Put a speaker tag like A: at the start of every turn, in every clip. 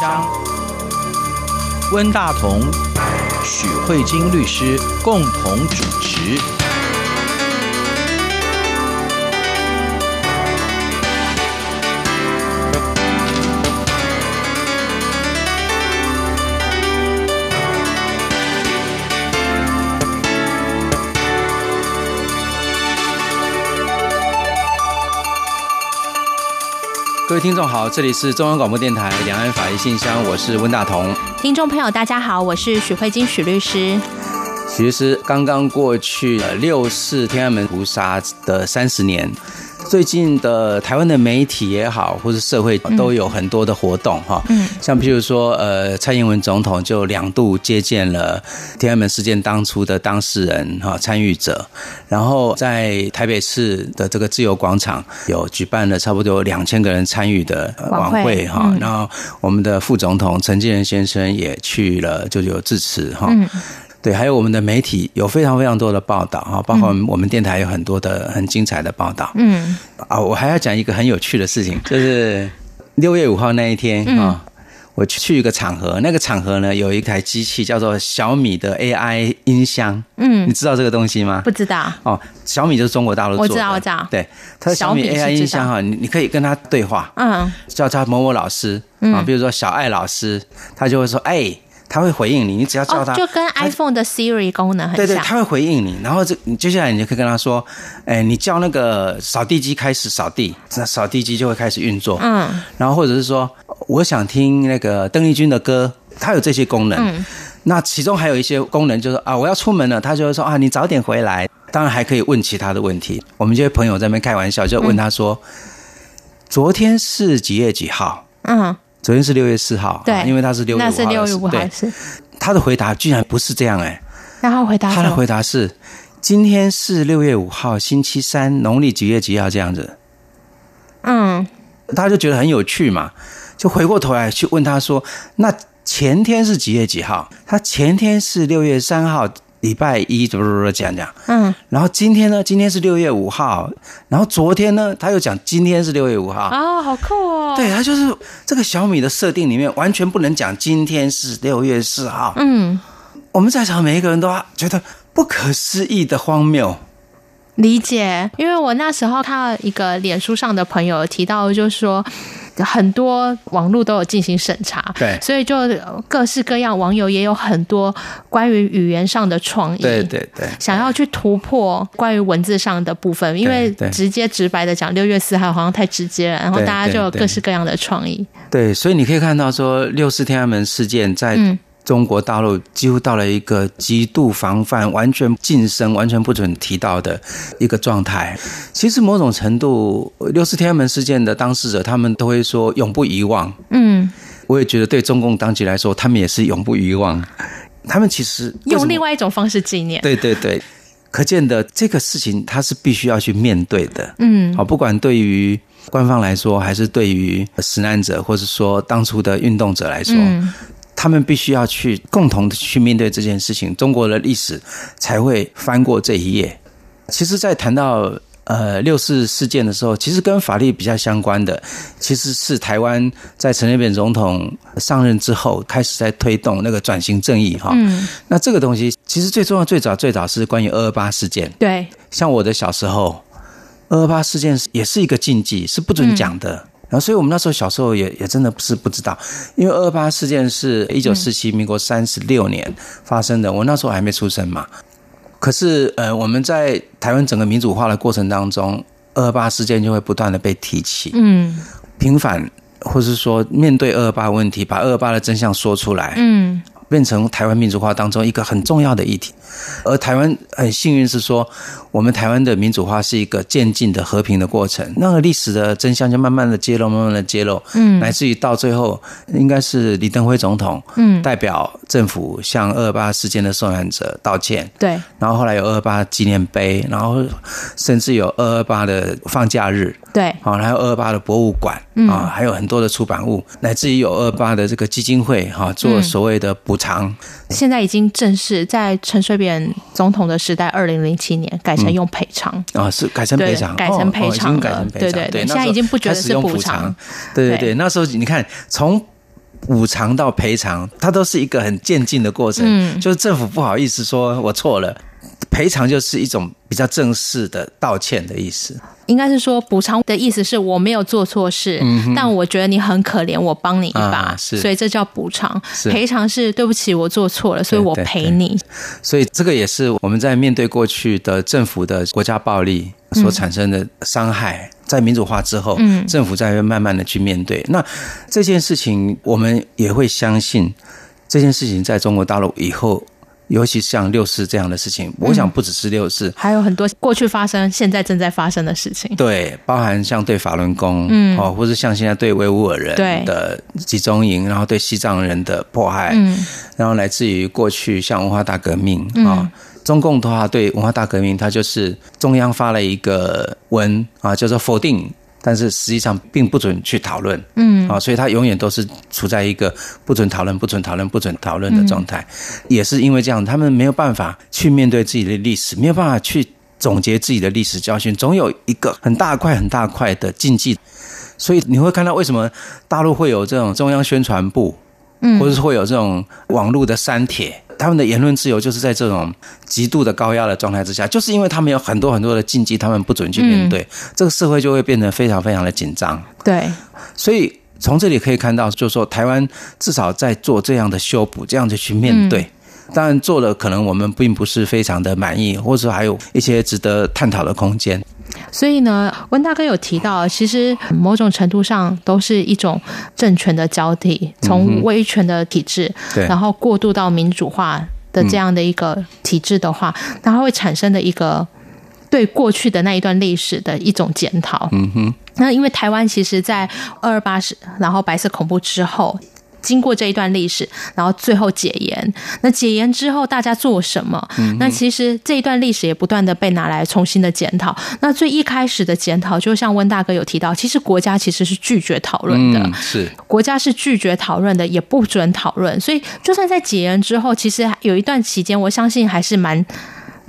A: 将，温大同、许慧晶律师共同主持。
B: 各位听众好，这里是中央广播电台两岸法医信箱，我是温大同。
C: 听众朋友大家好，我是许慧晶许律师。
B: 许律师，刚刚过去六四天安门屠杀的三十年。最近的台湾的媒体也好，或是社会都有很多的活动哈，嗯，像譬如说，呃，蔡英文总统就两度接见了天安门事件当初的当事人哈参与者，然后在台北市的这个自由广场有举办了差不多两千个人参与的晚会哈，然后我们的副总统陈建仁先生也去了，就有致辞哈。对，还有我们的媒体有非常非常多的报道哈，包括我们电台有很多的很精彩的报道。嗯，啊，我还要讲一个很有趣的事情，就是六月五号那一天啊，我去一个场合，那个场合呢有一台机器叫做小米的 AI 音箱。嗯，你知道这个东西吗？
C: 不知道。哦，
B: 小米就是中国大陆做的。
C: 我知道，我知道。
B: 对，它小米 AI 音箱哈，你你可以跟他对话。嗯，叫他某某老师啊，比如说小爱老师，他就会说哎。他会回应你，你只要叫他，
C: 就跟 iPhone 的 Siri 功能很像。
B: 对对，他会回应你，然后这你接下来你就可以跟他说，哎，你叫那个扫地机开始扫地，那扫地机就会开始运作。嗯，然后或者是说，我想听那个邓丽君的歌，它有这些功能。嗯，那其中还有一些功能，就是啊，我要出门了，他就会说啊，你早点回来。当然还可以问其他的问题。我们这些朋友在那边开玩笑，就问他说，昨天是几月几号？嗯。昨天是六月四号，对，因为他是六月五号，那是六月五号，对，他的回答居然不是这样哎，
C: 然后回答
B: 他的回答是今天是六月五号，星期三，农历几月几号这样子，嗯，他就觉得很有趣嘛，就回过头来去问他说，那前天是几月几号？他前天是六月三号。礼拜一怎么怎么讲讲，嗯，然后今天呢？今天是六月五号，然后昨天呢？他又讲今天是六月五号
C: 啊，好酷哦！
B: 对，他就是这个小米的设定里面完全不能讲今天是六月四号，嗯，我们在场每一个人都觉得不可思议的荒谬。
C: 理解，因为我那时候看到一个脸书上的朋友提到，就是说。很多网络都有进行审查，对，所以就各式各样网友也有很多关于语言上的创意，
B: 对对对，
C: 想要去突破关于文字上的部分，因为直接直白的讲六月四号好像太直接了，然后大家就有各式各样的创意，
B: 对，所以你可以看到说六四天安门事件在。嗯中国大陆几乎到了一个极度防范、完全噤声、完全不准提到的一个状态。其实某种程度，六四天安门事件的当事者，他们都会说永不遗忘。嗯，我也觉得对中共当局来说，他们也是永不遗忘。他们其实
C: 用另外一种方式纪念。
B: 对对对，可见的这个事情，他是必须要去面对的。嗯，好，不管对于官方来说，还是对于死难者，或者说当初的运动者来说。嗯他们必须要去共同的去面对这件事情，中国的历史才会翻过这一页。其实，在谈到呃六四事件的时候，其实跟法律比较相关的，其实是台湾在陈水扁总统上任之后，开始在推动那个转型正义哈。嗯。那这个东西其实最重要，最早最早是关于二二八事件。
C: 对。
B: 像我的小时候，二二八事件也是一个禁忌，是不准讲的。嗯然后，所以我们那时候小时候也也真的不是不知道，因为二二八事件是一九四七，民国三十六年发生的，我那时候还没出生嘛。可是，呃，我们在台湾整个民主化的过程当中，二二八事件就会不断的被提起，嗯，平反，或是说面对二二八问题，把二二八的真相说出来，嗯。变成台湾民主化当中一个很重要的议题，而台湾很幸运是说，我们台湾的民主化是一个渐进的和平的过程，那个历史的真相就慢慢的揭露，慢慢的揭露，嗯，乃至于到最后，应该是李登辉总统，嗯，代表政府向二二八事件的受难者道歉，对，然后后来有二二八纪念碑，然后甚至有二二八的放假日，对，啊，还有二二八的博物馆，啊，还有很多的出版物，乃至于有二二八的这个基金会，哈，做所谓的补。偿，
C: 现在已经正式在陈水扁总统的时代，二零零七年改成用赔偿。
B: 啊，是改成赔偿，
C: 改成赔偿了，对对对，现在已经不觉得是补偿，
B: 对对对，那时候你看从补偿到赔偿，它都是一个很渐进的过程。嗯，就是政府不好意思说我错了。赔偿就是一种比较正式的道歉的意思，
C: 应该是说补偿的意思是我没有做错事，嗯、但我觉得你很可怜，我帮你一把，啊、所以这叫补偿。赔偿是对不起，我做错了，所以我赔你。对对对，
B: 所以这个也是我们在面对过去的政府的国家暴力所产生的伤害，嗯、在民主化之后，嗯、政府才会慢慢的去面对。那这件事情，我们也会相信这件事情在中国大陆以后。尤其像六四这样的事情，我想不只是六四，
C: 还有很多过去发生、现在正在发生的事情。
B: 对，包含像对法轮功，嗯，哦，或者像现在对维吾尔人的集中营，然后对西藏人的迫害，嗯，然后来自于过去像文化大革命啊，中共的话对文化大革命，它就是中央发了一个文啊，叫做否定。但是实际上并不准去讨论，嗯，啊，所以它永远都是处在一个不准讨论、不准讨论、不准讨论的状态。也是因为这样，他们没有办法去面对自己的历史，没有办法去总结自己的历史教训，总有一个很大块、很大块的禁忌。所以你会看到为什么大陆会有这种中央宣传部，嗯，或者是会有这种网络的删帖。他们的言论自由就是在这种极度的高压的状态之下，就是因为他们有很多很多的禁忌，他们不准去面对，嗯、这个社会就会变得非常非常的紧张。
C: 对，
B: 所以从这里可以看到，就是说台湾至少在做这样的修补，这样子去面对。嗯、当然做了可能我们并不是非常的满意，或者还有一些值得探讨的空间。
C: 所以呢，温大哥有提到，其实某种程度上都是一种政权的交替，从威权的体制，嗯、然后过渡到民主化的这样的一个体制的话，嗯、它会产生的一个对过去的那一段历史的一种检讨。嗯哼，那因为台湾其实，在二二八是，然后白色恐怖之后。经过这一段历史，然后最后解严。那解严之后，大家做什么？那其实这一段历史也不断的被拿来重新的检讨。那最一开始的检讨，就像温大哥有提到，其实国家其实是拒绝讨论的，是国家是拒绝讨论的，也不准讨论。所以，就算在解严之后，其实有一段期间，我相信还是蛮。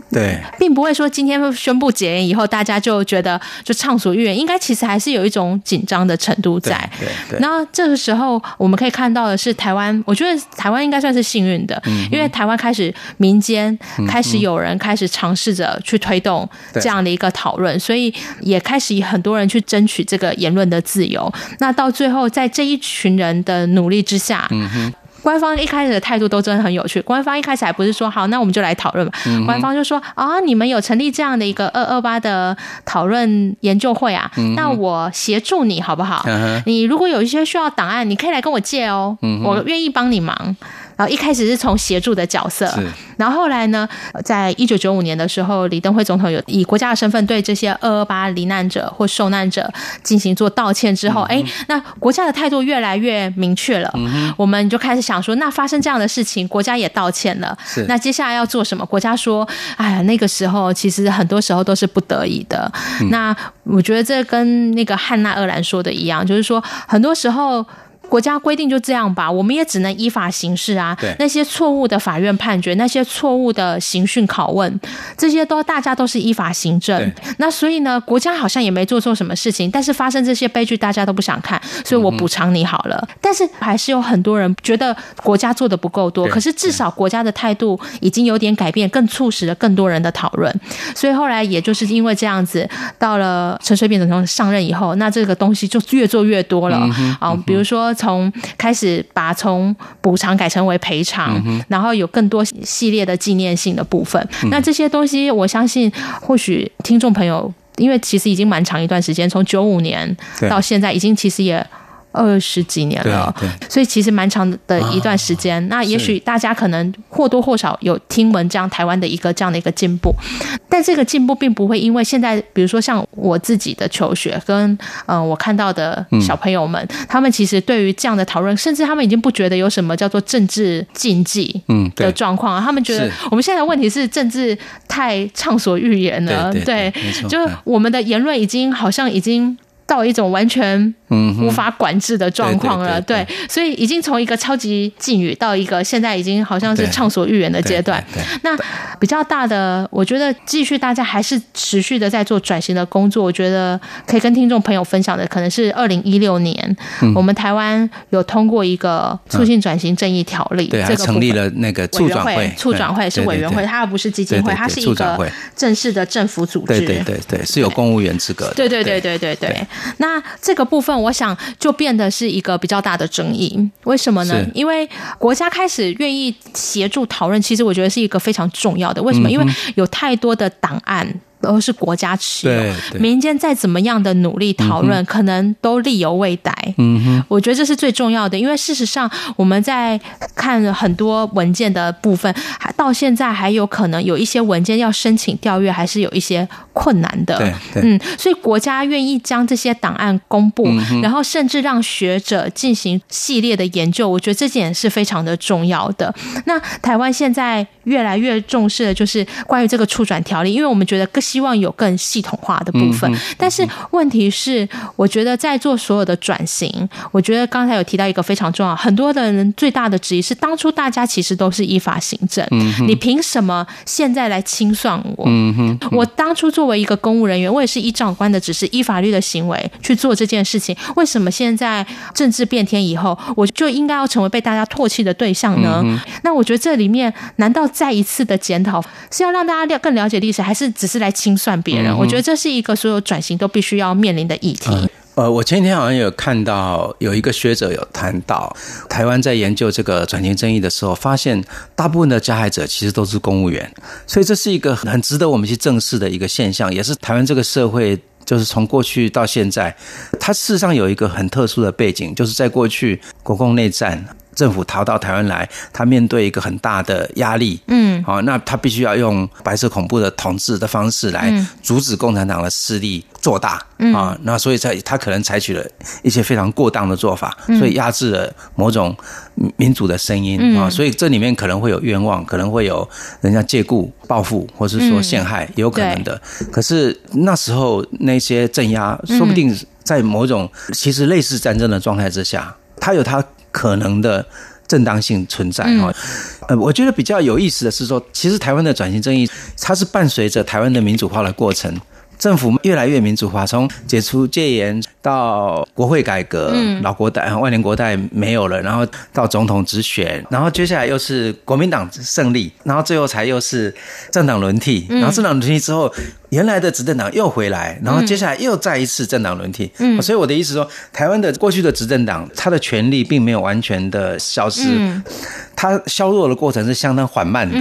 B: 对，
C: 并不会说今天宣布解严以后，大家就觉得就畅所欲言。应该其实还是有一种紧张的程度在。对。然后这个时候，我们可以看到的是台湾，我觉得台湾应该算是幸运的，嗯、因为台湾开始民间开始有人开始尝试着去推动这样的一个讨论，所以也开始以很多人去争取这个言论的自由。那到最后，在这一群人的努力之下，嗯哼。官方一开始的态度都真的很有趣。官方一开始还不是说好，那我们就来讨论吧。嗯、官方就说啊，你们有成立这样的一个二二八的讨论研究会啊，嗯、那我协助你好不好？嗯、你如果有一些需要档案，你可以来跟我借哦，嗯、我愿意帮你忙。然后一开始是从协助的角色，然后后来呢，在一九九五年的时候，李登辉总统有以国家的身份对这些二二八罹难者或受难者进行做道歉之后，哎、嗯哼，那国家的态度越来越明确了。嗯、我们就开始想说，那发生这样的事情，国家也道歉了，那接下来要做什么？国家说，哎呀，那个时候其实很多时候都是不得已的。嗯、那我觉得这跟那个汉娜鄂兰说的一样，就是说很多时候。国家规定就这样吧，我们也只能依法行事啊。对那些错误的法院判决，那些错误的刑讯拷问，这些都大家都是依法行政。那所以呢，国家好像也没做错什么事情，但是发生这些悲剧，大家都不想看，所以我补偿你好了。嗯、但是还是有很多人觉得国家做的不够多，可是至少国家的态度已经有点改变，更促使了更多人的讨论。所以后来也就是因为这样子，到了陈水扁总统上任以后，那这个东西就越做越多了啊、比如说。从开始把从补偿改成为赔偿，嗯、然后有更多系列的纪念性的部分。嗯、那这些东西，我相信或许听众朋友，因为其实已经蛮长一段时间，从九五年到现在，已经其实也。二十几年了，所以其实蛮长的一段时间。啊、那也许大家可能或多或少有听闻这样台湾的一个这样的一个进步，但这个进步并不会因为现在，比如说像我自己的求学跟嗯、呃，我看到的小朋友们，嗯、他们其实对于这样的讨论，甚至他们已经不觉得有什么叫做政治禁忌嗯的状况，他们觉得我们现在的问题是政治太畅所欲言了，对，就是我们的言论已经好像已经。到一种完全无法管制的状况了。对，所以已经从一个超级禁语到一个现在已经好像是畅所欲言的阶段。那比较大的，我觉得继续大家还是持续的在做转型的工作。我觉得可以跟听众朋友分享的，可能是二零一六年，我们台湾有通过一个促进转型正义条例，
B: 对，成立了那个促转会，
C: 促转会是委员会，它而不是基金会，它是一个正式的政府组织。
B: 对对对对，是有公务员资格的。
C: 对对对对对对。那这个部分，我想就变得是一个比较大的争议。为什么呢？因为国家开始愿意协助讨论，其实我觉得是一个非常重要的。为什么？因为有太多的档案。都是国家持有，民间再怎么样的努力讨论，可能都力有未逮。嗯哼，我觉得这是最重要的，因为事实上我们在看很多文件的部分，还到现在还有可能有一些文件要申请调阅，还是有一些困难的。对，嗯，所以国家愿意将这些档案公布，然后甚至让学者进行系列的研究，我觉得这点是非常的重要的。那台湾现在越来越重视的就是关于这个处转条例，因为我们觉得更。希望有更系统化的部分，但是问题是，我觉得在做所有的转型，我觉得刚才有提到一个非常重要，很多的人最大的质疑是，当初大家其实都是依法行政，你凭什么现在来清算我？我当初作为一个公务人员，我也是依长官的指示，依法律的行为去做这件事情，为什么现在政治变天以后，我就应该要成为被大家唾弃的对象呢？那我觉得这里面，难道再一次的检讨是要让大家更了解历史，还是只是来？清算别人，我觉得这是一个所有转型都必须要面临的议题。
B: 呃，我前几天好像有看到有一个学者有谈到，台湾在研究这个转型争议的时候，发现大部分的加害者其实都是公务员，所以这是一个很值得我们去正视的一个现象，也是台湾这个社会就是从过去到现在，它事实上有一个很特殊的背景，就是在过去国共内战。政府逃到台湾来，他面对一个很大的压力，嗯，好，那他必须要用白色恐怖的统治的方式来阻止共产党的势力做大，啊，那所以在他可能采取了一些非常过当的做法，所以压制了某种民主的声音啊，所以这里面可能会有冤枉，可能会有人家借故报复，或是说陷害，也有可能的。可是那时候那些镇压，说不定在某种其实类似战争的状态之下，他有他。可能的正当性存在哈，呃，我觉得比较有意思的是说，其实台湾的转型正义，它是伴随着台湾的民主化的过程。政府越来越民主化，从解除戒严到国会改革，老国代、万年国代没有了，然后到总统直选，然后接下来又是国民党胜利，然后最后才又是政党轮替，然后政党轮替之后，原来的执政党又回来，然后接下来又再一次政党轮替。所以我的意思说，台湾的过去的执政党，他的权力并没有完全的消失。它削弱的过程是相当缓慢的，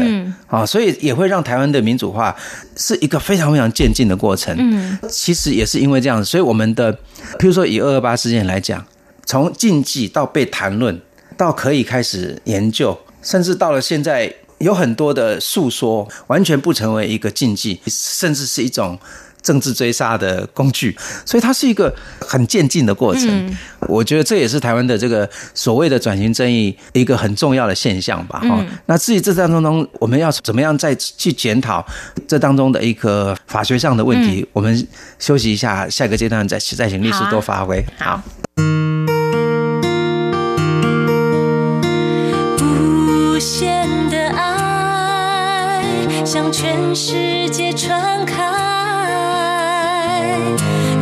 B: 啊、嗯，所以也会让台湾的民主化是一个非常非常渐进的过程。嗯，其实也是因为这样，所以我们的，譬如说以二二八事件来讲，从禁忌到被谈论，到可以开始研究，甚至到了现在，有很多的诉说，完全不成为一个禁忌，甚至是一种。政治追杀的工具，所以它是一个很渐进的过程。嗯、我觉得这也是台湾的这个所谓的转型正义一个很重要的现象吧。哈、嗯，那至于这当中，我们要怎么样再去检讨这当中的一个法学上的问题？嗯、我们休息一下，下一个阶段再再请律师多发挥。好。向全世界传开。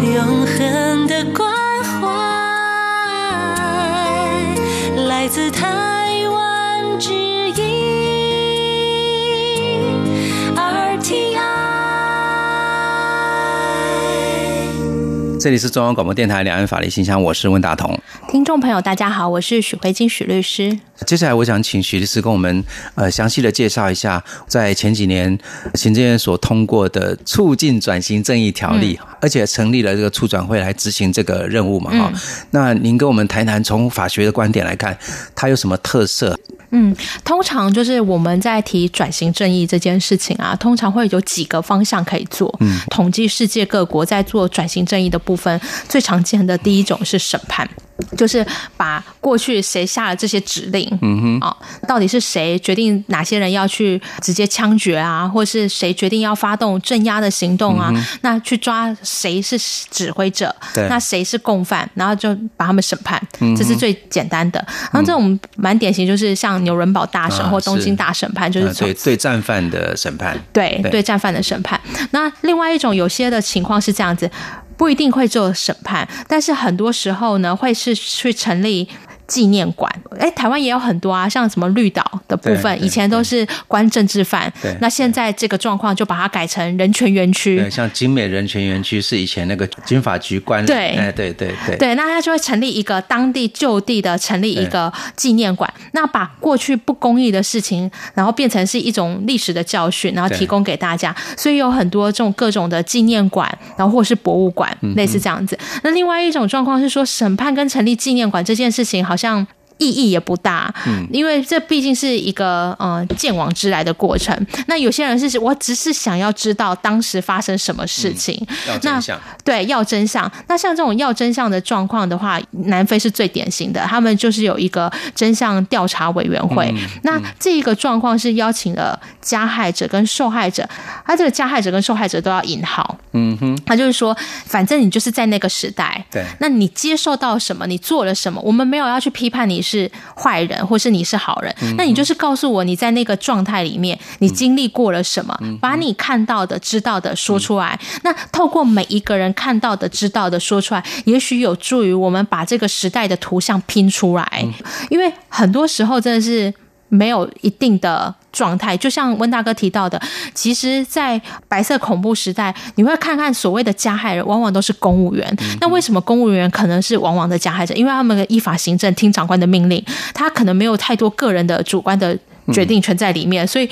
B: 永恒的关怀，来自台湾之这里是中央广播电台两岸法律信箱，我是温大同。
C: 听众朋友，大家好，我是许慧金许律师。
B: 接下来，我想请许律师跟我们呃详细的介绍一下，在前几年行政院所通过的促进转型正义条例，嗯、而且成立了这个促转会来执行这个任务嘛？哈、嗯，那您跟我们谈谈，从法学的观点来看，它有什么特色？
C: 嗯，通常就是我们在提转型正义这件事情啊，通常会有几个方向可以做。嗯，统计世界各国在做转型正义的部分，最常见的第一种是审判。就是把过去谁下了这些指令，嗯哼，啊，到底是谁决定哪些人要去直接枪决啊，或是谁决定要发动镇压的行动啊？嗯、那去抓谁是指挥者，对，那谁是共犯，然后就把他们审判，嗯、这是最简单的。然后这种蛮典型，就是像纽伦堡大审或东京大审判，啊、是就是
B: 对对战犯的审判，
C: 对对战犯的审判。那另外一种有些的情况是这样子。不一定会做审判，但是很多时候呢，会是去成立。纪念馆，哎，台湾也有很多啊，像什么绿岛的部分，以前都是关政治犯，对，那现在这个状况就把它改成人权园区。
B: 对，像金美人权园区是以前那个军法局关，
C: 对，
B: 哎，对对对，
C: 对，那他就会成立一个当地就地的成立一个纪念馆，那把过去不公义的事情，然后变成是一种历史的教训，然后提供给大家，所以有很多这种各种的纪念馆，然后或是博物馆，类似这样子。那另外一种状况是说，审判跟成立纪念馆这件事情好像。好像意义也不大，嗯，因为这毕竟是一个呃见往之来的过程。那有些人是我只是想要知道当时发生什么事情，
B: 嗯、要真相。
C: 对，要真相。那像这种要真相的状况的话，南非是最典型的，他们就是有一个真相调查委员会。嗯、那这一个状况是邀请了加害者跟受害者，他这个加害者跟受害者都要引号。嗯哼，他就是说，反正你就是在那个时代，对，那你接受到什么，你做了什么，我们没有要去批判你。是坏人，或是你是好人，那你就是告诉我你在那个状态里面，你经历过了什么，把你看到的、知道的说出来。那透过每一个人看到的、知道的说出来，也许有助于我们把这个时代的图像拼出来。因为很多时候真的是。没有一定的状态，就像温大哥提到的，其实，在白色恐怖时代，你会看看所谓的加害人，往往都是公务员。那为什么公务员可能是往往的加害者？因为他们的依法行政，听长官的命令，他可能没有太多个人的主观的决定权在里面。所以，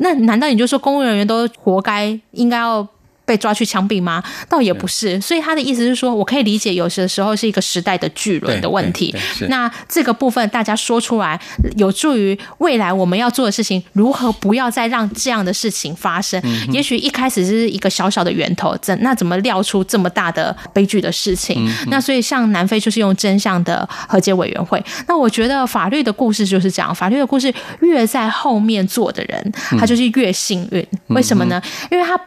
C: 那难道你就说公务人员都活该，应该要？被抓去枪毙吗？倒也不是，所以他的意思是说，我可以理解，有些时候是一个时代的巨轮的问题。那这个部分大家说出来，有助于未来我们要做的事情，如何不要再让这样的事情发生？嗯、也许一开始是一个小小的源头，怎那怎么料出这么大的悲剧的事情？嗯、那所以像南非就是用真相的和解委员会。那我觉得法律的故事就是这样，法律的故事越在后面做的人，他就是越幸运。为什么呢？因为他。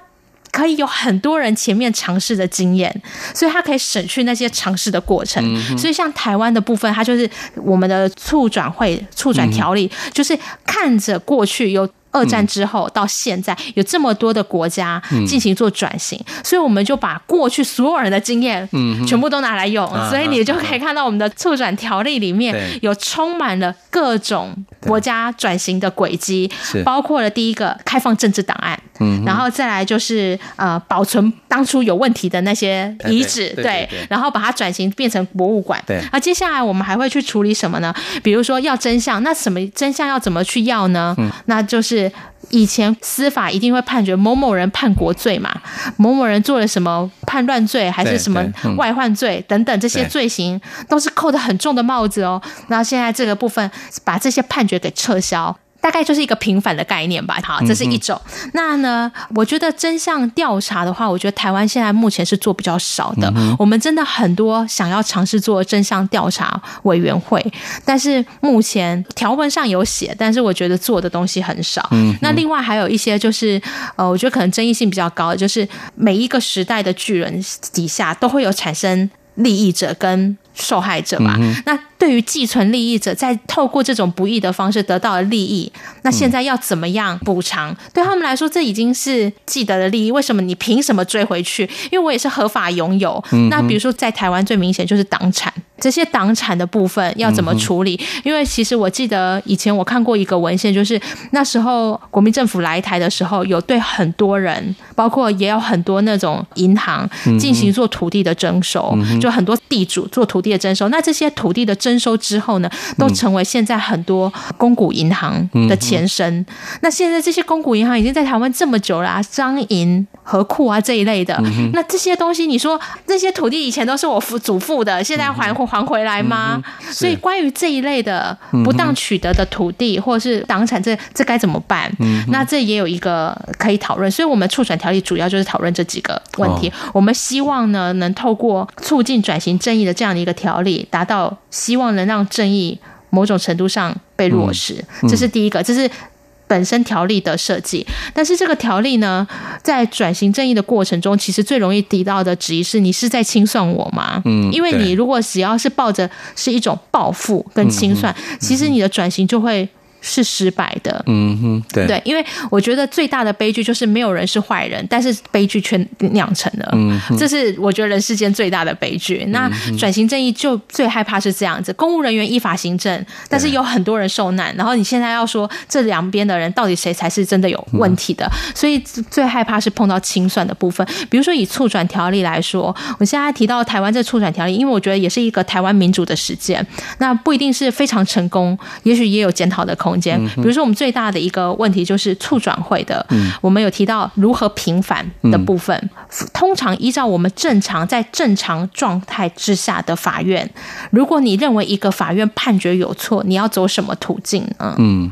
C: 可以有很多人前面尝试的经验，所以他可以省去那些尝试的过程。嗯、所以像台湾的部分，它就是我们的促转会、促转条例，嗯、就是看着过去有。二战之后到现在，有这么多的国家进行做转型，嗯、所以我们就把过去所有人的经验，全部都拿来用，嗯、所以你就可以看到我们的促转条例里面有充满了各种国家转型的轨迹，包括了第一个开放政治档案，然后再来就是呃保存当初有问题的那些遗址，对，然后把它转型变成博物馆，对，那接下来我们还会去处理什么呢？比如说要真相，那什么真相要怎么去要呢？嗯、那就是。以前司法一定会判决某某人叛国罪嘛，某某人做了什么叛乱罪，还是什么外患罪等等，这些罪行都是扣的很重的帽子哦。那现在这个部分把这些判决给撤销。大概就是一个平反的概念吧。好，这是一种。嗯、那呢，我觉得真相调查的话，我觉得台湾现在目前是做比较少的。嗯、我们真的很多想要尝试做真相调查委员会，但是目前条文上有写，但是我觉得做的东西很少。嗯、那另外还有一些就是，呃，我觉得可能争议性比较高的，就是每一个时代的巨人底下都会有产生利益者跟受害者嘛。嗯、那对于寄存利益者，在透过这种不义的方式得到了利益，那现在要怎么样补偿？嗯、对他们来说，这已经是既得的利益。为什么你凭什么追回去？因为我也是合法拥有。嗯、那比如说，在台湾最明显就是党产，这些党产的部分要怎么处理？嗯、因为其实我记得以前我看过一个文献，就是那时候国民政府来台的时候，有对很多人，包括也有很多那种银行进行做土地的征收，嗯、就很多地主做土地的征收。那这些土地的征收之后呢，都成为现在很多公股银行的前身。嗯、那现在这些公股银行已经在台湾这么久了啊，张银。河库啊这一类的。嗯、那这些东西，你说这些土地以前都是我父祖父的，现在还还回来吗？嗯、所以关于这一类的不当取得的土地或者是党产，这这该怎么办？嗯、那这也有一个可以讨论。所以我们促转条例主要就是讨论这几个问题。哦、我们希望呢，能透过促进转型正义的这样的一个条例，达到希望能让正义某种程度上被落实。嗯嗯、这是第一个，这是。本身条例的设计，但是这个条例呢，在转型正义的过程中，其实最容易提到的质疑是：你是在清算我吗？嗯，因为你如果只要是抱着是一种报复跟清算，其实你的转型就会。是失败的，
B: 嗯哼，对。
C: 对，因为我觉得最大的悲剧就是没有人是坏人，但是悲剧却酿成了，嗯，这是我觉得人世间最大的悲剧。那转型正义就最害怕是这样子，公务人员依法行政，但是有很多人受难，然后你现在要说这两边的人到底谁才是真的有问题的，所以最害怕是碰到清算的部分。比如说以促转条例来说，我现在提到台湾这促转条例，因为我觉得也是一个台湾民主的实践，那不一定是非常成功，也许也有检讨的空间。比如说，我们最大的一个问题就是促转会的，我们有提到如何平反的部分。通常依照我们正常在正常状态之下的法院，如果你认为一个法院判决有错，你要走什么途径呢？
B: 嗯，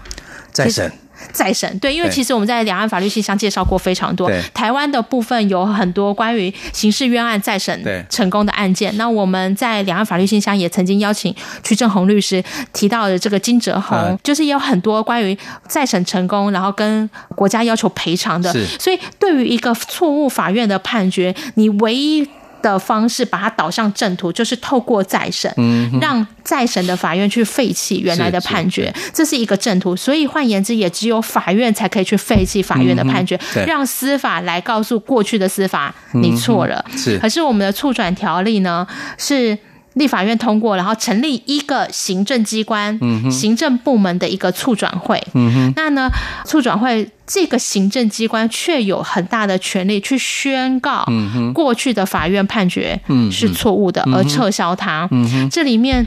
B: 再审。
C: 再审对，因为其实我们在两岸法律信箱介绍过非常多。台湾的部分有很多关于刑事冤案再审成功的案件。那我们在两岸法律信箱也曾经邀请屈正宏律师提到的这个金哲宏，就是也有很多关于再审成功，然后跟国家要求赔偿的。所以对于一个错误法院的判决，你唯一。的方式把它导向正途，就是透过再审，嗯、让再审的法院去废弃原来的判决，是是这是一个正途。所以换言之，也只有法院才可以去废弃法院的判决，嗯、让司法来告诉过去的司法你错了。是，可是我们的促转条例呢是。立法院通过，然后成立一个行政机关、嗯、哼行政部门的一个促转会。嗯、哼那呢，促转会这个行政机关却有很大的权力去宣告过去的法院判决是错误的，而撤销它。嗯、哼这里面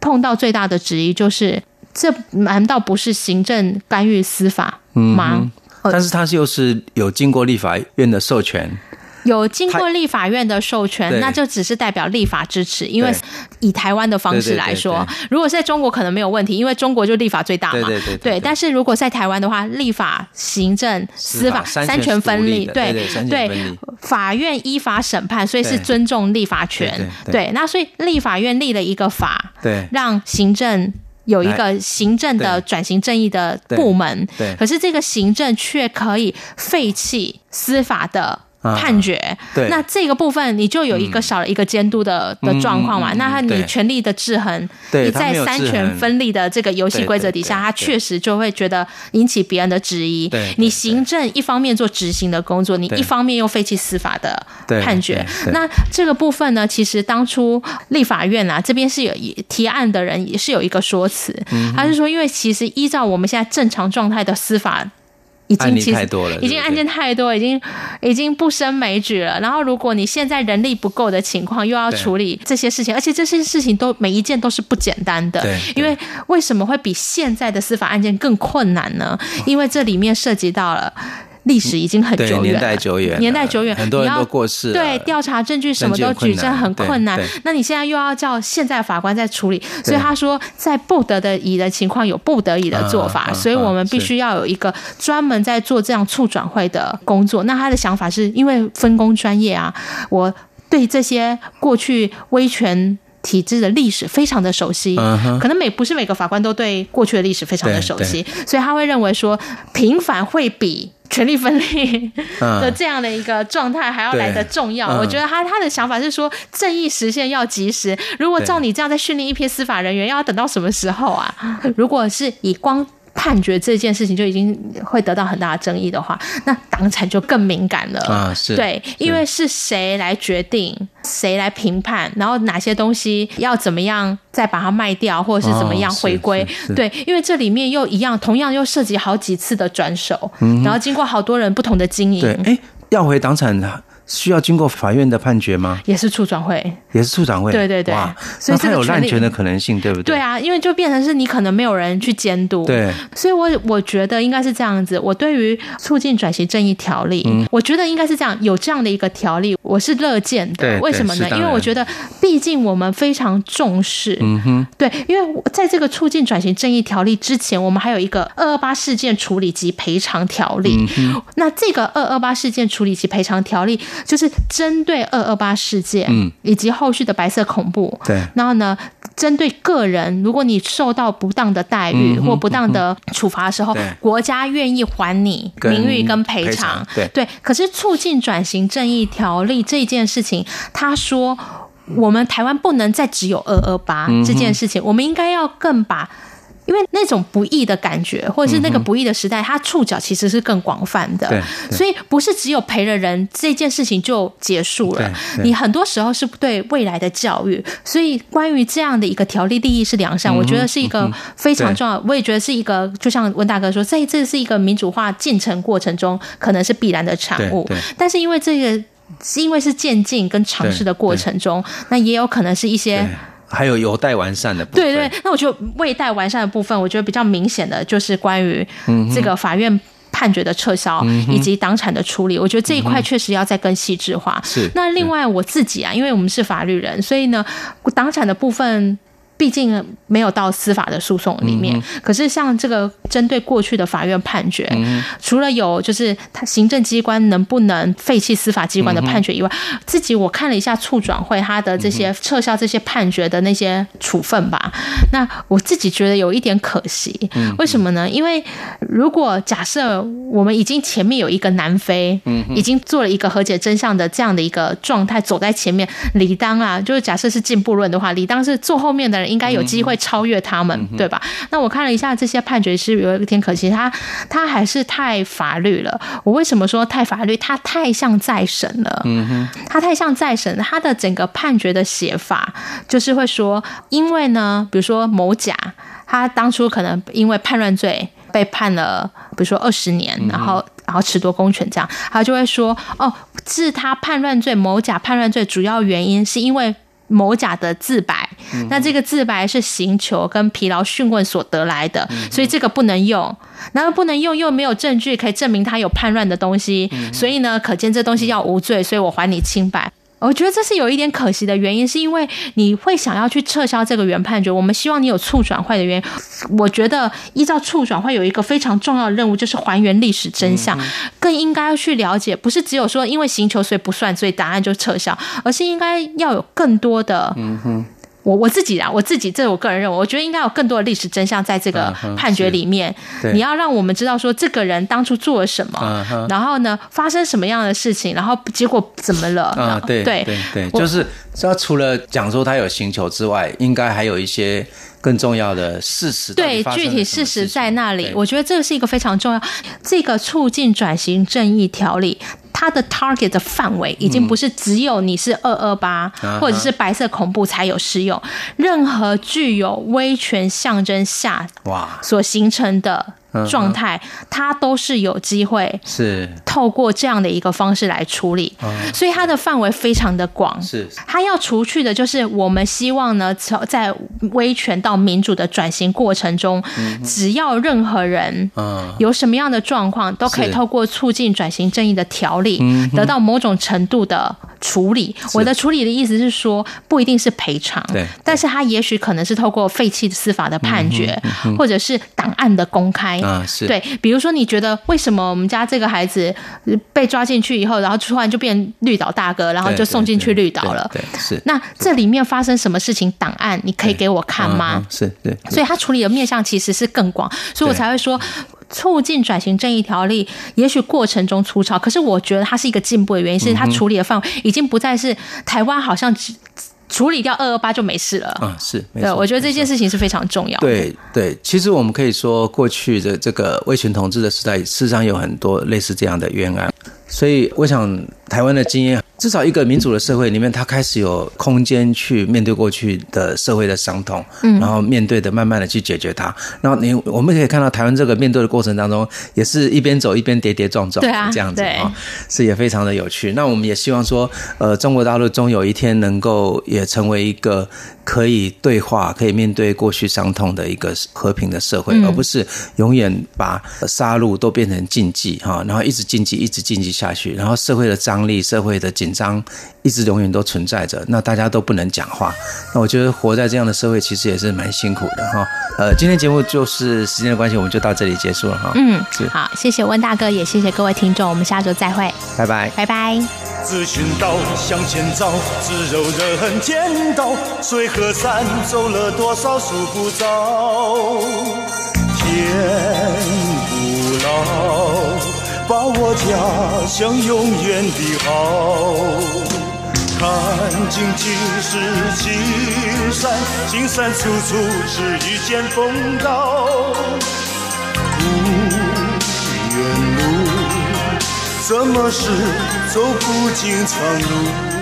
C: 碰到最大的质疑就是：这难道不是行政干预司法吗？
B: 但是它又是有经过立法院的授权。
C: 有经过立法院的授权，那就只是代表立法支持。因为以台湾的方式来说，如果是在中国可能没有问题，因为中国就立法最大嘛。对对对。对，但是如果在台湾的话，立法、行政、司法三权分立。对对。法院依法审判，所以是尊重立法权。对。那所以立法院立了一个法，对，让行政有一个行政的转型正义的部门。对。可是这个行政却可以废弃司法的。判决，对，那这个部分你就有一个少了一个监督的的状况嘛？那你权力的制衡，你在三权分立的这个游戏规则底下，他确实就会觉得引起别人的质疑。你行政一方面做执行的工作，你一方面又废弃司法的判决。那这个部分呢，其实当初立法院啊这边是有提案的人也是有一个说辞，他是说，因为其实依照我们现在正常状态的司法。已经其实已经案件太多，已经已经不胜枚举了。然后，如果你现在人力不够的情况，又要处理这些事情，而且这些事情都每一件都是不简单的。因为为什么会比现在的司法案件更困难呢？因为这里面涉及到了。历史已经很久远，
B: 年代久远，
C: 年代久远，
B: 很多人都过世了。
C: 对，调查证据什么都举证很困难。那你现在又要叫现在法官在处理，所以他说，在不得的已的情况有不得已的做法，所以我们必须要有一个专门在做这样促转会的工作。那他的想法是因为分工专业啊，我对这些过去威权体制的历史非常的熟悉，可能每不是每个法官都对过去的历史非常的熟悉，所以他会认为说平反会比。权力分立的这样的一个状态还要来得重要，嗯、我觉得他他的想法是说正义实现要及时。如果照你这样在训练一批司法人员，要等到什么时候啊？如果是以光。判决这件事情就已经会得到很大的争议的话，那党产就更敏感了啊！是对，因为是谁来决定，谁来评判，然后哪些东西要怎么样再把它卖掉，或者是怎么样回归？对，因为这里面又一样，同样又涉及好几次的转手，然后经过好多人不同的经营。
B: 对，哎，要回党产需要经过法院的判决吗？
C: 也是处转会，
B: 也是处长会。
C: 对对对，哇，
B: 所以他有滥权的可能性，对不对？
C: 对啊，因为就变成是你可能没有人去监督。
B: 对，
C: 所以我我觉得应该是这样子。我对于促进转型正义条例，嗯、我觉得应该是这样，有这样的一个条例，我是乐见的。
B: 对，
C: 为什么呢？因为我觉得，毕竟我们非常重视。嗯哼。对，因为在这个促进转型正义条例之前，我们还有一个二二八事件处理及赔偿条例。嗯。那这个二二八事件处理及赔偿条例，就是针针对二二八事件，嗯，以及后续的白色恐怖，
B: 对，
C: 然后呢，针对个人，如果你受到不当的待遇或不当的处罚的时候，国家愿意还你名誉跟赔偿，
B: 对。
C: 对。可是促进转型正义条例这件事情，他说我们台湾不能再只有二二八这件事情，我们应该要更把。因为那种不易的感觉，或者是那个不易的时代，它触角其实是更广泛的，所以不是只有陪了人这件事情就结束了。你很多时候是对未来的教育，所以关于这样的一个条例利益是良善，我觉得是一个非常重要。我也觉得是一个，就像温大哥说，这这是一个民主化进程过程中可能是必然的产物。但是因为这个是因为是渐进跟尝试的过程中，那也有可能是一些。
B: 还有有待完善的部分。
C: 对对，那我觉得未待完善的部分，我觉得比较明显的就是关于这个法院判决的撤销以及党产的处理。我觉得这一块确实要再更细致化。
B: 是。
C: 那另外我自己啊，因为我们是法律人，所以呢，党产的部分。毕竟没有到司法的诉讼里面，可是像这个针对过去的法院判决，除了有就是他行政机关能不能废弃司法机关的判决以外，自己我看了一下促转会他的这些撤销这些判决的那些处分吧，那我自己觉得有一点可惜，为什么呢？因为如果假设我们已经前面有一个南非，已经做了一个和解真相的这样的一个状态走在前面，理当啊，就是假设是进步论的话，理当是坐后面的人。应该有机会超越他们，嗯、对吧？那我看了一下这些判决，是有一点可惜，他他还是太法律了。我为什么说太法律？他太像再审了。嗯哼，他太像再审，他的整个判决的写法就是会说，因为呢，比如说某甲，他当初可能因为叛乱罪被判了，比如说二十年，然后然后褫夺公权这样，他就会说，哦，是他叛乱罪，某甲叛乱罪主要原因是因为。某甲的自白，那这个自白是刑求跟疲劳讯问所得来的，所以这个不能用。然后不能用，又没有证据可以证明他有叛乱的东西，所以呢，可见这东西要无罪，所以我还你清白。我觉得这是有一点可惜的原因，是因为你会想要去撤销这个原判决。我们希望你有促转会的原因。我觉得依照促转会有一个非常重要的任务，就是还原历史真相，更应该要去了解，不是只有说因为行求所以不算，所以答案就撤销，而是应该要有更多的。嗯哼。我我自己啊，我自己，这是我个人认为，我觉得应该有更多的历史真相在这个判决里面。你要让我们知道说，这个人当初做了什么，然后呢，发生什么样的事情，然后结果怎么了？
B: 啊，对对对，就是他除了讲说他有刑求之外，应该还有一些更重要的事实。
C: 对，具体事实在那里，我觉得这个是一个非常重要。这个促进转型正义条例。它的 target 的范围已经不是只有你是二二八或者是白色恐怖才有适用，任何具有威权象征下哇所形成的。状态，他都是有机会是。透过这样的一个方式来处理，所以它的范围非常的广。
B: 是，
C: 他要除去的就是我们希望呢，在威权到民主的转型过程中，只要任何人有什么样的状况，都可以透过促进转型正义的条例得到某种程度的处理。我的处理的意思是说，不一定是赔偿，对，但是他也许可能是透过废弃司法的判决，或者是档案的公开。
B: 啊，是
C: 对，比如说你觉得为什么我们家这个孩子被抓进去以后，然后突然就变绿岛大哥，然后就送进去绿岛了？
B: 对，是。
C: 那这里面发生什么事情？档案你可以给我看吗？
B: 是对。
C: 所以他处理的面向其实是更广，所以我才会说促进转型正义条例，也许过程中粗糙，可是我觉得它是一个进步的原因，是它处理的范围已经不再是台湾好像只。处理掉二二八就没事了。
B: 嗯，是，没错，
C: 对，我觉得这件事情是非常重要的。
B: 对对，其实我们可以说，过去的这个威权统治的时代，事实上有很多类似这样的冤案。所以，我想台湾的经验，至少一个民主的社会里面，他开始有空间去面对过去的社会的伤痛，嗯，然后面对的，慢慢的去解决它。然后你我们可以看到台湾这个面对的过程当中，也是一边走一边跌跌撞撞，对啊，这样子啊，是也非常的有趣。那我们也希望说，呃，中国大陆终有一天能够也成为一个可以对话、可以面对过去伤痛的一个和平的社会，而不是永远把杀戮都变成禁忌哈，然后一直禁忌，一直禁忌下去，然后社会的张力、社会的紧张一直永远都存在着，那大家都不能讲话。那我觉得活在这样的社会其实也是蛮辛苦的哈。呃，今天节目就是时间的关系，我们就到这里结束了哈。嗯，
C: 好，谢谢温大哥，也谢谢各位听众，我们下周再会，
B: 拜拜，
C: 拜拜。
D: 自寻道向前走，自柔人间道，水和山走了多少数不着，天不老。把我家乡永远的好，看尽几世青山，青山处处是一剑锋刀。无缘路，怎么是走不尽长路？